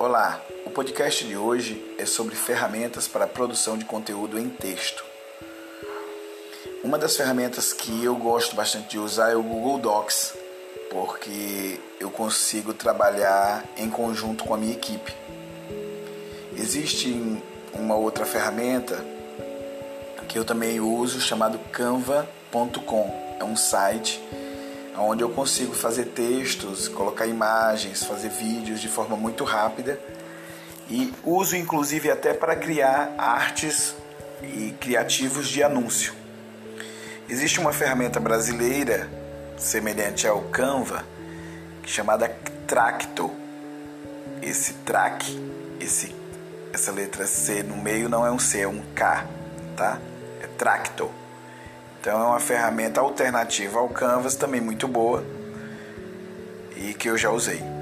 Olá, o podcast de hoje é sobre ferramentas para a produção de conteúdo em texto. Uma das ferramentas que eu gosto bastante de usar é o Google Docs, porque eu consigo trabalhar em conjunto com a minha equipe. Existe uma outra ferramenta que eu também uso chamado canva.com. É um site onde eu consigo fazer textos, colocar imagens, fazer vídeos de forma muito rápida e uso inclusive até para criar artes e criativos de anúncio. Existe uma ferramenta brasileira semelhante ao Canva chamada Tracto. Esse track, esse, essa letra C no meio não é um C, é um K, tá? É Tracto. Então é uma ferramenta alternativa ao Canvas, também muito boa e que eu já usei.